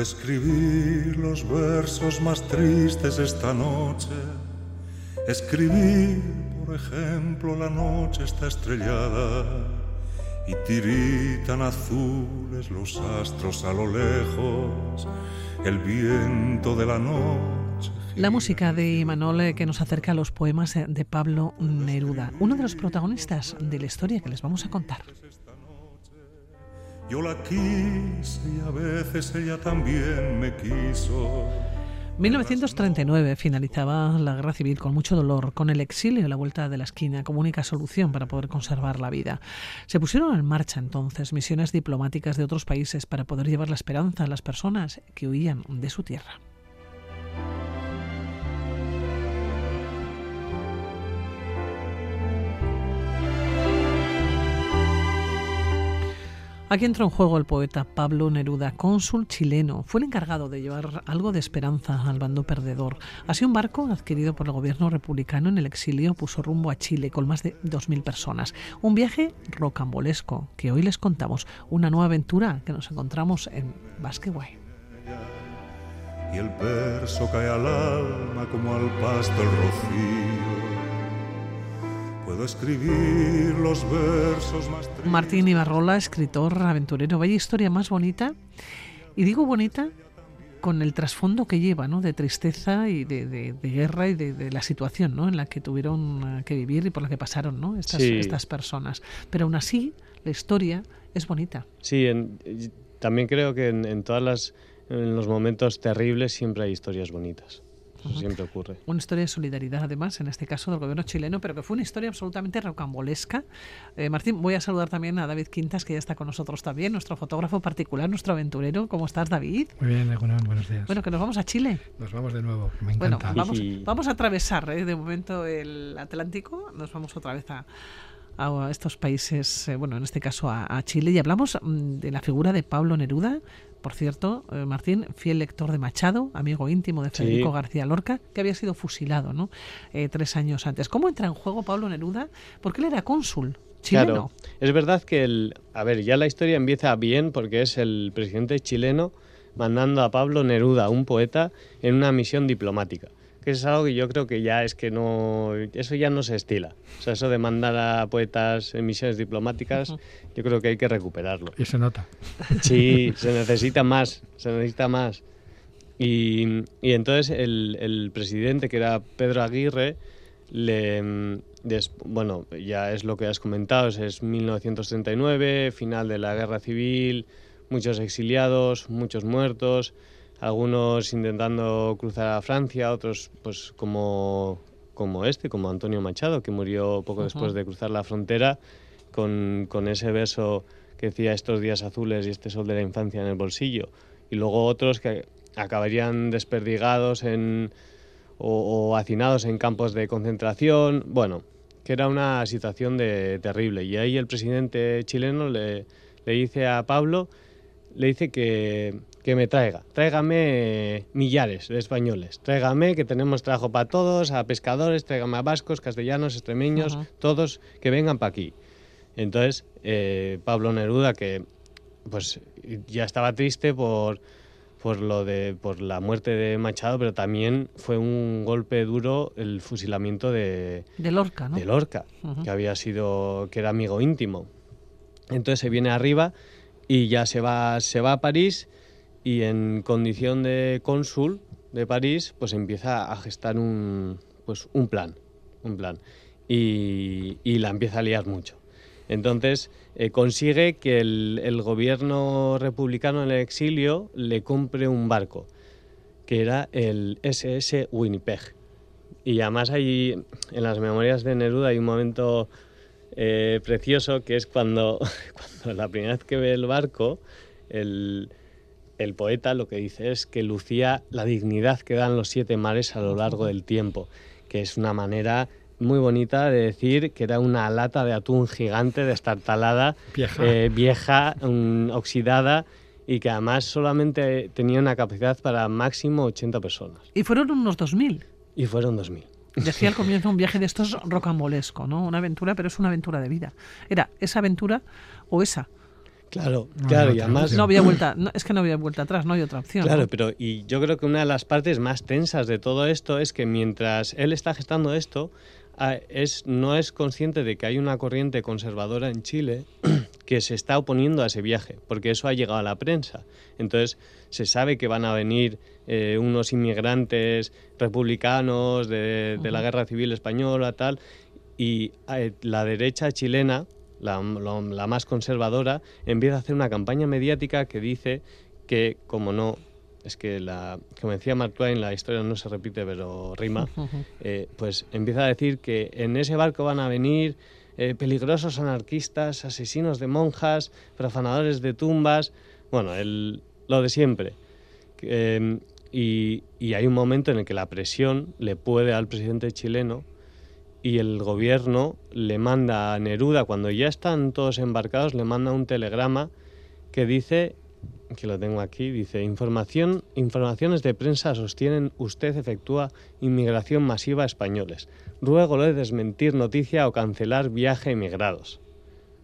Escribir los versos más tristes esta noche. Escribir, por ejemplo, la noche está estrellada y tiritan azules los astros a lo lejos, el viento de la noche. La música de Imanol que nos acerca a los poemas de Pablo Neruda, uno de los protagonistas de la historia que les vamos a contar. Yo la quise y a veces ella también me quiso. 1939 finalizaba la guerra civil con mucho dolor, con el exilio y la vuelta de la esquina como única solución para poder conservar la vida. Se pusieron en marcha entonces misiones diplomáticas de otros países para poder llevar la esperanza a las personas que huían de su tierra. Aquí entró en juego el poeta Pablo Neruda, cónsul chileno. Fue el encargado de llevar algo de esperanza al bando perdedor. Así un barco adquirido por el gobierno republicano en el exilio puso rumbo a Chile con más de 2.000 personas. Un viaje rocambolesco que hoy les contamos. Una nueva aventura que nos encontramos en Basqueway. Y el verso cae al alma como al pasto el rocío Puedo escribir los versos más Martín Ibarrola, escritor, aventurero. Vaya historia más bonita. Y digo bonita con el trasfondo que lleva, ¿no? De tristeza y de, guerra y de, la situación, ¿no? En la que tuvieron eh, que vivir y por la que pasaron, ¿no? Estas, estas personas. Pero aún así, la historia es bonita. Sí, también creo que en, en todas las en los momentos terribles siempre hay historias bonitas siempre ocurre. Una historia de solidaridad, además, en este caso del gobierno chileno, pero que fue una historia absolutamente rocambolesca. Eh, Martín, voy a saludar también a David Quintas, que ya está con nosotros también, nuestro fotógrafo particular, nuestro aventurero. ¿Cómo estás, David? Muy bien, buenos días. Bueno, que nos vamos a Chile. Nos vamos de nuevo, me encanta. Bueno, vamos, vamos a atravesar eh, de momento el Atlántico, nos vamos otra vez a a estos países, eh, bueno, en este caso a, Chile, y hablamos mm, de la figura de Pablo Neruda, por cierto, eh, Martín, fiel lector de Machado, amigo íntimo de Federico García Lorca, que había sido fusilado ¿no? Eh, tres años antes. ¿Cómo entra en juego Pablo Neruda? Porque él era cónsul. Chileno. Claro, es verdad que el, a ver, ya la historia empieza bien porque es el presidente chileno mandando a Pablo Neruda, un poeta, en una misión diplomática que es algo que yo creo que ya es que no, eso ya no se estila. O sea, eso de mandar a poetas en misiones diplomáticas, yo creo que hay que recuperarlo. Y se nota. Sí, se necesita más, se necesita más. Y, y entonces el, el, presidente, que era Pedro Aguirre, le, bueno, ya es lo que has comentado, es 1939, final de la guerra civil, muchos exiliados, muchos muertos algunos intentando cruzar a Francia, otros pues como, como este, como Antonio Machado, que murió poco después de cruzar la frontera, con, con, ese verso que decía estos días azules y este sol de la infancia en el bolsillo. Y luego otros que acabarían desperdigados en, o, hacinados en campos de concentración. Bueno, que era una situación de, terrible. Y ahí el presidente chileno le, le dice a Pablo, le dice que, que me traiga. Tráigame millares de españoles. Tráigame que tenemos trabajo para todos, a pescadores, tráigame a vascos, castellanos, extremeños, todos que vengan para aquí. Entonces, eh, Pablo Neruda, que pues ya estaba triste por, por, lo de, por la muerte de Machado, pero también fue un golpe duro el fusilamiento de, de Lorca, ¿no? De Lorca, que había sido, que era amigo íntimo. Entonces se viene arriba y ya se va, se va a París y en condición de cónsul de París, pues empieza a gestar un, pues un plan, un plan, y, la empieza a liar mucho. Entonces eh, consigue que el, gobierno republicano en el exilio le compre un barco, que era el SS Winnipeg. Y además hay, en las memorias de Neruda hay un momento eh, precioso que es cuando, cuando la primera vez que ve el barco, el, el poeta lo que dice es que lucía la dignidad que dan los siete mares a lo largo del tiempo, que es una manera muy bonita de decir que era una lata de atún gigante, destartalada, vieja, eh, vieja oxidada y que además solamente tenía una capacidad para máximo 80 personas. Y fueron unos 2.000. Y fueron 2.000. Decía al comienzo un viaje de estos rocambolesco, ¿no? Una aventura, pero es una aventura de vida. Era esa aventura o esa Claro, claro, y además... No había vuelta, es que no había vuelta atrás, no hay otra opción. Claro, pero y yo creo que una de las partes más tensas de todo esto es que mientras él está gestando esto, es, no es consciente de que hay una corriente conservadora en Chile que se está oponiendo a ese viaje, porque eso ha llegado a la prensa. Entonces, se sabe que van a venir eh, unos inmigrantes republicanos de, la guerra civil española, tal, y eh, la derecha chilena, la, la, más conservadora, empieza a hacer una campaña mediática que dice que, como no, es que, la, como decía Mark Twain, la historia no se repite, pero rima, eh, pues empieza a decir que en ese barco van a venir peligrosos anarquistas, asesinos de monjas, profanadores de tumbas, bueno, el, lo de siempre. Em, y, hay un momento en el que la presión le puede al presidente chileno y el gobierno le manda a Neruda, cuando ya están todos embarcados, le manda un telegrama que dice, que lo tengo aquí, dice, información, informaciones de prensa sostienen usted efectúa inmigración masiva a españoles. Ruego de desmentir noticia o cancelar viaje a emigrados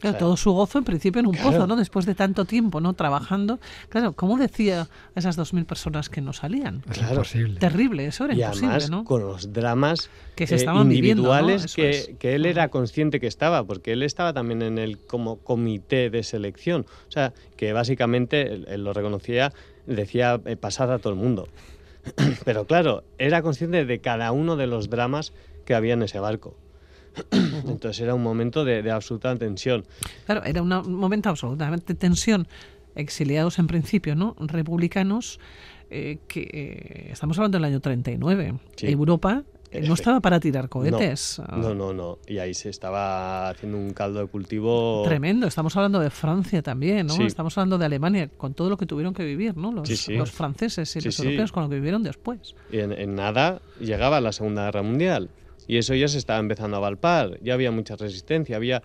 todo su gozo en principio en un pozo, ¿no? Después de tanto tiempo, ¿no? Trabajando. Claro, ¿cómo decía a esas dos mil personas que no salían? Claro. Terrible, eso era y además, con los dramas que se eh, estaban individuales que, que, él era consciente que estaba, porque él estaba también en el como comité de selección. O sea, que básicamente él, lo reconocía, decía eh, pasar a todo el mundo. Pero claro, era consciente de cada uno de los dramas que había en ese barco. Entonces era un momento de, absoluta tensión. Claro, era un momento absolutamente de tensión. Exiliados en principio, ¿no? Republicanos, eh, que eh, estamos hablando del año 39. Europa eh, no estaba para tirar cohetes. No, no, no, Y ahí se estaba haciendo un caldo de cultivo. Tremendo. Estamos hablando de Francia también, ¿no? Estamos hablando de Alemania, con todo lo que tuvieron que vivir, ¿no? Los, los franceses y los europeos con lo que vivieron después. Y en, en, nada llegaba la Segunda Guerra Mundial. Y eso ya se estaba empezando a valpar, ya había mucha resistencia, había...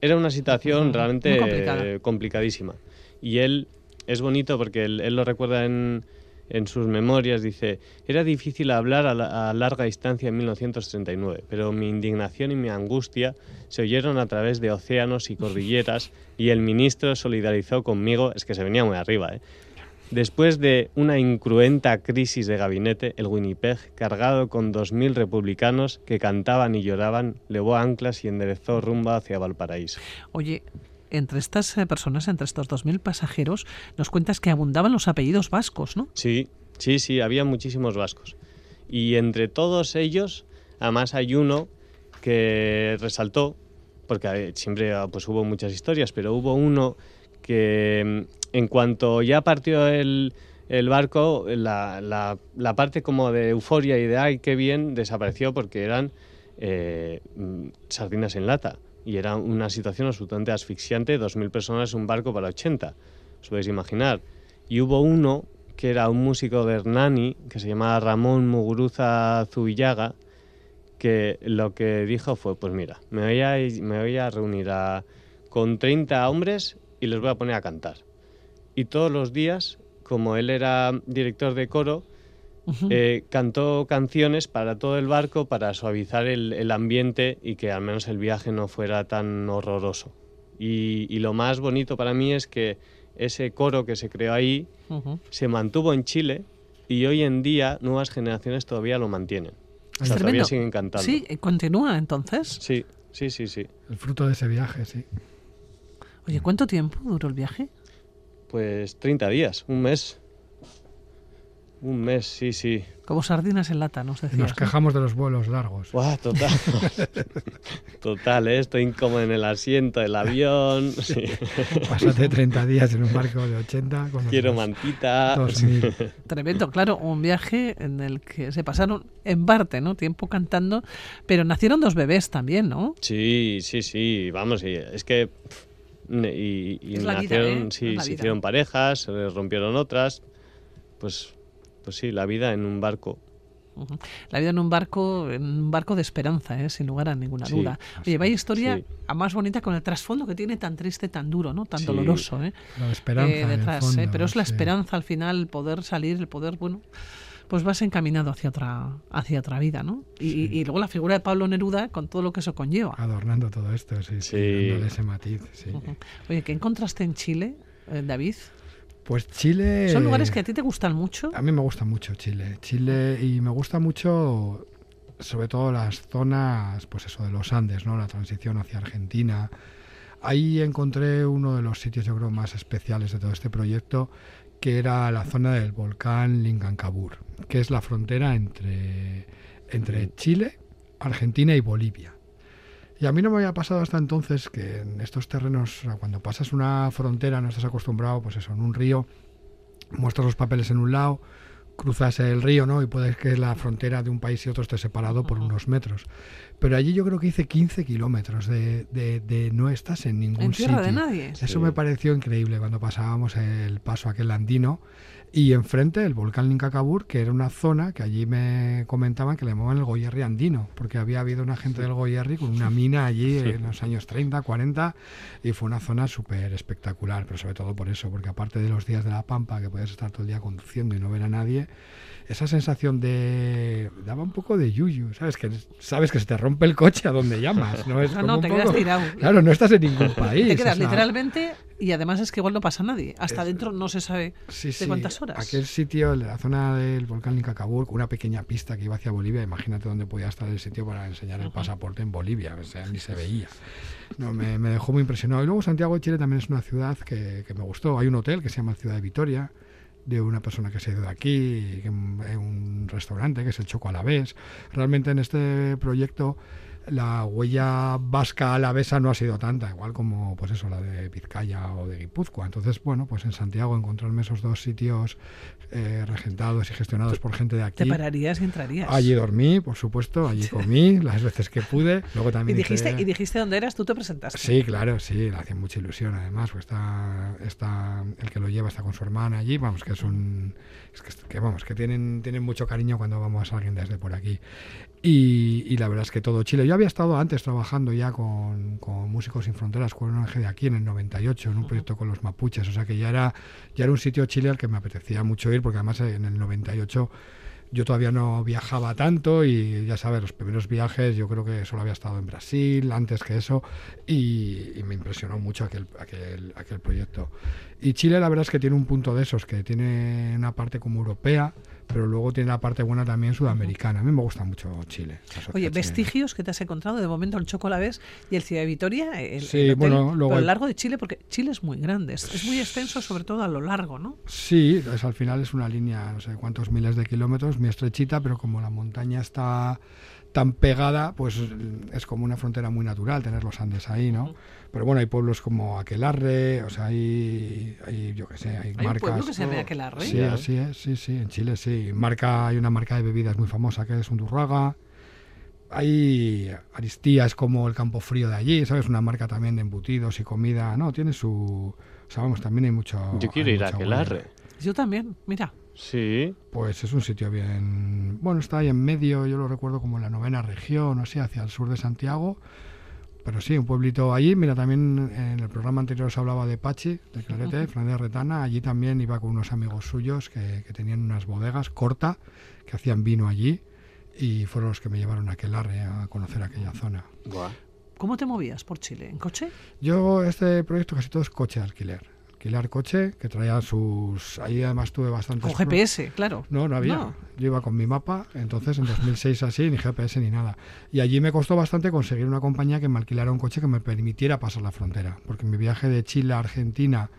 Era una situación realmente complicadísima. Y él es bonito porque él, lo recuerda en, en, sus memorias, dice, era difícil hablar a, a, larga distancia en 1939, pero mi indignación y mi angustia se oyeron a través de océanos y cordilleras y el ministro solidarizó conmigo, es que se venía muy arriba, ¿eh? Después de una incruenta crisis de gabinete, el Winnipeg, cargado con 2.000 republicanos que cantaban y lloraban, levó anclas y enderezó rumbo hacia Valparaíso. Oye, entre estas eh, personas, entre estos 2.000 pasajeros, nos cuentas que abundaban los apellidos vascos, ¿no? Sí, sí, sí, había muchísimos vascos. Y entre todos ellos, además hay uno que resaltó, porque siempre ah, pues, hubo muchas historias, pero hubo uno que mm, en cuanto ya partió el, barco, la, parte como de euforia y de ay, qué bien, desapareció porque eran eh, mm, sardinas en lata. Y era una situación absolutamente asfixiante, 2.000 personas en un barco para 80, os podéis imaginar. Y hubo uno que era un músico de Hernani, que se llamaba Ramón Muguruza Zubillaga, que lo que dijo fue, pues mira, me voy a, reunir con 30 hombres y les voy a poner a cantar y todos los días, como él era director de coro, eh, cantó canciones para todo el barco para suavizar el, ambiente y que al menos el viaje no fuera tan horroroso. Y, lo más bonito para mí es que ese coro que se creó ahí se mantuvo en Chile y hoy en día nuevas generaciones todavía lo mantienen. todavía siguen cantando. Sí, continúa entonces. Sí, sí, sí, sí. El fruto de ese viaje, sí. Oye, ¿cuánto tiempo duró el viaje? Pues 30 días, un mes. Un mes, sí, sí. Como sardinas en lata, nos decías. Nos quejamos de los vuelos largos. Buah, total. total, ¿eh? estoy incómodo en el asiento del avión. Sí. Pásate 30 días en un barco de 80. Quiero mantita. Tremendo, claro, un viaje en el que se pasaron en parte, ¿no? Tiempo cantando, pero nacieron dos bebés también, ¿no? Sí, sí, sí. Vamos, es que y, y nacieron, ¿eh? sí, se hicieron parejas, se rompieron otras, pues, pues sí, la vida en un barco. La vida en un barco, en un barco de esperanza, ¿eh? sin lugar a ninguna duda. Oye, vaya historia a más bonita con el trasfondo que tiene tan triste, tan duro, ¿no? Tan doloroso, ¿eh? La esperanza detrás, ¿eh? Pero es la esperanza al final, el poder salir, el poder, bueno, pues vas encaminado hacia otra, hacia otra vida, ¿no? Y, y luego la figura de Pablo Neruda con todo lo que eso conlleva. Adornando todo esto, sí, sí, Sí. dándole ese matiz, sí. Oye, ¿qué encontraste en Chile, eh, David? Pues Chile... Son lugares que a ti te gustan mucho. A mí me gusta mucho Chile. Chile y me gusta mucho sobre todo las zonas, pues eso, de los Andes, ¿no? La transición hacia Argentina. Ahí encontré uno de los sitios, yo creo, más especiales de todo este proyecto, que era la zona del volcán Lingancabur, que es la frontera entre, entre Chile, Argentina y Bolivia. Y a mí no me había pasado hasta entonces que en estos terrenos, cuando pasas una frontera, no estás acostumbrado, pues eso, en un río, muestras los papeles en un lado, cruzas el río, ¿no? Y puedes que la frontera de un país y otro esté separado por unos metros. Pero allí yo creo que hice 15 kilómetros de, de- de no estás en ningún En tierra sitio. de nadie. Eso Sí. me pareció increíble cuando pasábamos el paso aquel andino y enfrente el volcán Lincacabur, que era una zona que allí me comentaban que le llamaban el Goyerri andino, porque había habido una gente del Goyerri con una mina allí en los años 30, 40 y fue una zona súper espectacular, pero sobre todo por eso, porque aparte de los días de la Pampa, que puedes estar todo el día conduciendo y no ver a nadie, esa sensación de... daba un poco de yuyu, ¿sabes? Que sabes que se te rompe el coche a donde llamas, ¿no? Es No, como no, un te poco- quedas tirado. Claro, no estás en ningún país. Te quedas literalmente y además es que igual no pasa nadie. Hasta Es- adentro no se sabe Sí, de sí, cuántas horas. Aquel sitio, la zona del volcán Lincacabur, con una pequeña pista que iba hacia Bolivia, imagínate dónde podía estar el sitio para enseñar el pasaporte en Bolivia, o sea, ni se veía. No, me, me dejó muy impresionado. Y luego Santiago de Chile también es una ciudad que, que me gustó. Hay un hotel que se llama Ciudad de Vitoria, de una persona que se ha ido de aquí, que, eh, un restaurante que es el Choco Alavés. Realmente en este proyecto la huella vasca alavesa no ha sido tanta, igual como pues eso, la de Vizcaya o de Guipúzcoa. Entonces, bueno, pues en Santiago encontrarme esos dos sitios eh, regentados y gestionados por gente de Te aquí. pararías y entrarías. Allí dormí, por supuesto, allí comí las veces que pude. Luego y también dijiste, hice- y dijiste dónde eras, tú te presentaste. Sí, claro, sí, le hacía mucha ilusión además, pues está, está el que lo lleva está con su hermana allí, vamos, que es un es que, que, vamos, que tienen, tienen mucho cariño cuando vamos a alguien desde por aquí. Y, y la verdad es que todo Chile. Yo había estado antes trabajando ya con, con Músicos Sin Fronteras, con un ángel de aquí en el 98, en un proyecto con los mapuches, o sea que ya era, ya era un sitio Chile al que me apetecía mucho ir, porque además en el 98 yo todavía no viajaba tanto y ya sabes, los primeros viajes yo creo que solo había estado en Brasil antes que eso y, y me impresionó mucho aquel, aquel, aquel proyecto. Y Chile la verdad es que tiene un punto de esos, que tiene una parte como europea, pero luego tiene la parte buena también sudamericana. A mí me gusta mucho Chile. Oye, vestigios que te has encontrado, de momento el Choco ves y el Ciudad de Vitoria, el, Sí, el hotel, bueno, luego pero el- lo largo de Chile, porque Chile es muy grande, es, es muy extenso, sobre todo a lo largo, ¿no? Sí, es, al final es una línea, no sé cuántos miles de kilómetros, muy estrechita, pero como la montaña está tan pegada, pues es como una frontera muy natural tener los Andes ahí, ¿no? Pero bueno, hay pueblos como Aquelarre, o sea, hay, hay yo qué sé, hay, Hay un marcas. pueblo que se llama Aquelarre. Sí, Ya. así es, sí, sí, en Chile sí. Marca, hay una marca de bebidas muy famosa que es Undurraga. Hay Aristía, es como el campo frío de allí, ¿sabes? Una marca también de embutidos y comida. No, tiene su... O sea, vamos, también hay mucho... Yo quiero hay ir a Aquelarre. huella. Yo también, mira. Sí. Pues es un sitio bien... Bueno, está ahí en medio, yo lo recuerdo como en la novena región, o sea, hacia el sur de Santiago. Pero sí, un pueblito allí. Mira, también en el programa anterior se hablaba de Pachi, de Clarete, Fernández Retana. Allí también iba con unos amigos suyos que, que tenían unas bodegas corta, que hacían vino allí. Y fueron los que me llevaron a Aquelarre a conocer aquella zona. ¿Cómo te movías por Chile? ¿En coche? Yo, este proyecto casi todo es coche de alquiler. Alquilar coche, que traía sus... Ahí además tuve bastantes... Con GPS, claro. No, no había. No. Yo iba con mi mapa, entonces en 2006 así, ni GPS ni nada. Y allí me costó bastante conseguir una compañía que me alquilara un coche que me permitiera pasar la frontera. Porque en mi viaje de Chile a Argentina,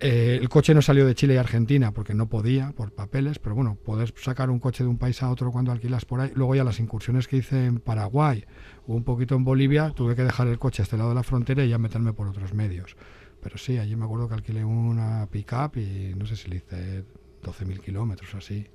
eh, el coche no salió de Chile y Argentina porque no podía, por papeles, pero bueno, poder sacar un coche de un país a otro cuando alquilas por ahí. Luego ya las incursiones que hice en Paraguay o un poquito en Bolivia, tuve que dejar el coche a este lado de la frontera y ya meterme por otros medios. Pero sí, allí me acuerdo que alquilé una pick-up y no sé si le hice 12.000 kilómetros así.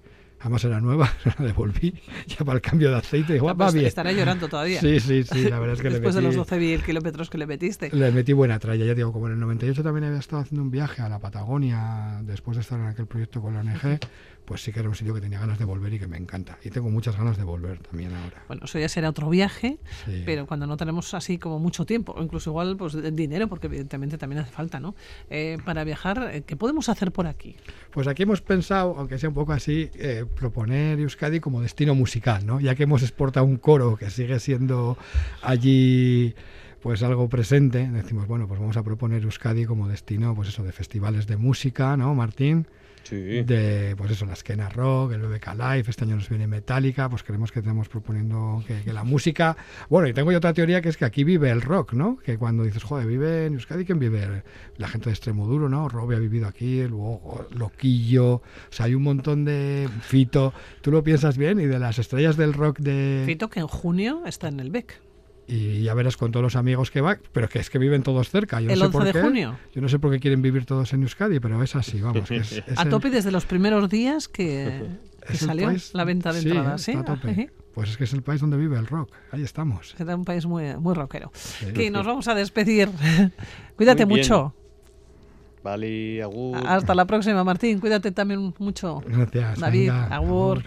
Además era nueva, la devolví ya para el cambio de aceite. Igual va Pues bien. estará llorando todavía. Sí, sí, sí, la verdad es que le Después de metí, los 12.000 kilómetros que le metiste. le metí buena tralla. Ya digo, como en el 98 también había estado haciendo un viaje a la Patagonia después de estar en aquel proyecto con la ONG, pues sí que era un sitio que tenía ganas de volver y que me encanta. Y tengo muchas ganas de volver también ahora. Bueno, eso ya será otro viaje, Sí. pero cuando no tenemos así como mucho tiempo, o incluso igual pues dinero, porque evidentemente también hace falta, ¿no? Eh, para viajar, eh, ¿qué podemos hacer por aquí? Pues aquí hemos pensado, aunque sea un poco así, eh, proponer Euskadi como destino musical, ¿no? Ya que hemos exportado un coro que sigue siendo allí pues algo presente, decimos, bueno, pues vamos a proponer Euskadi como destino, pues eso, de festivales de música, ¿no, Martín? Sí. de pues eso, la esquena rock, el BBK Live, este año nos viene Metallica, pues creemos que estamos proponiendo que, que la música, bueno, y tengo yo otra teoría que es que aquí vive el rock, ¿no? Que cuando dices, joder, vive en Euskadi, ¿quién vive? La gente de Extremoduro, ¿no? Robbie ha vivido aquí, luego Loquillo, o sea, hay un montón de Fito, tú lo piensas bien, y de las estrellas del rock de... Fito que en junio está en el BEC. Y ya verás con todos los amigos que va, pero que es que viven todos cerca. Yo no El sé 11 por de qué. junio. Yo no sé por qué quieren vivir todos en Euskadi, pero es así, vamos. que es- es A el- tope desde los primeros días que, es salió país- la venta de sí, entradas. está ¿sí? a tope. Ajá. Pues es que es el país donde vive el rock. Ahí estamos. Era un país muy, muy rockero. Sí. Que nos vamos a despedir. Cuídate mucho. Vale, agur. Hasta la próxima, Martín. Cuídate también mucho. Gracias. David, venga, agur. agur.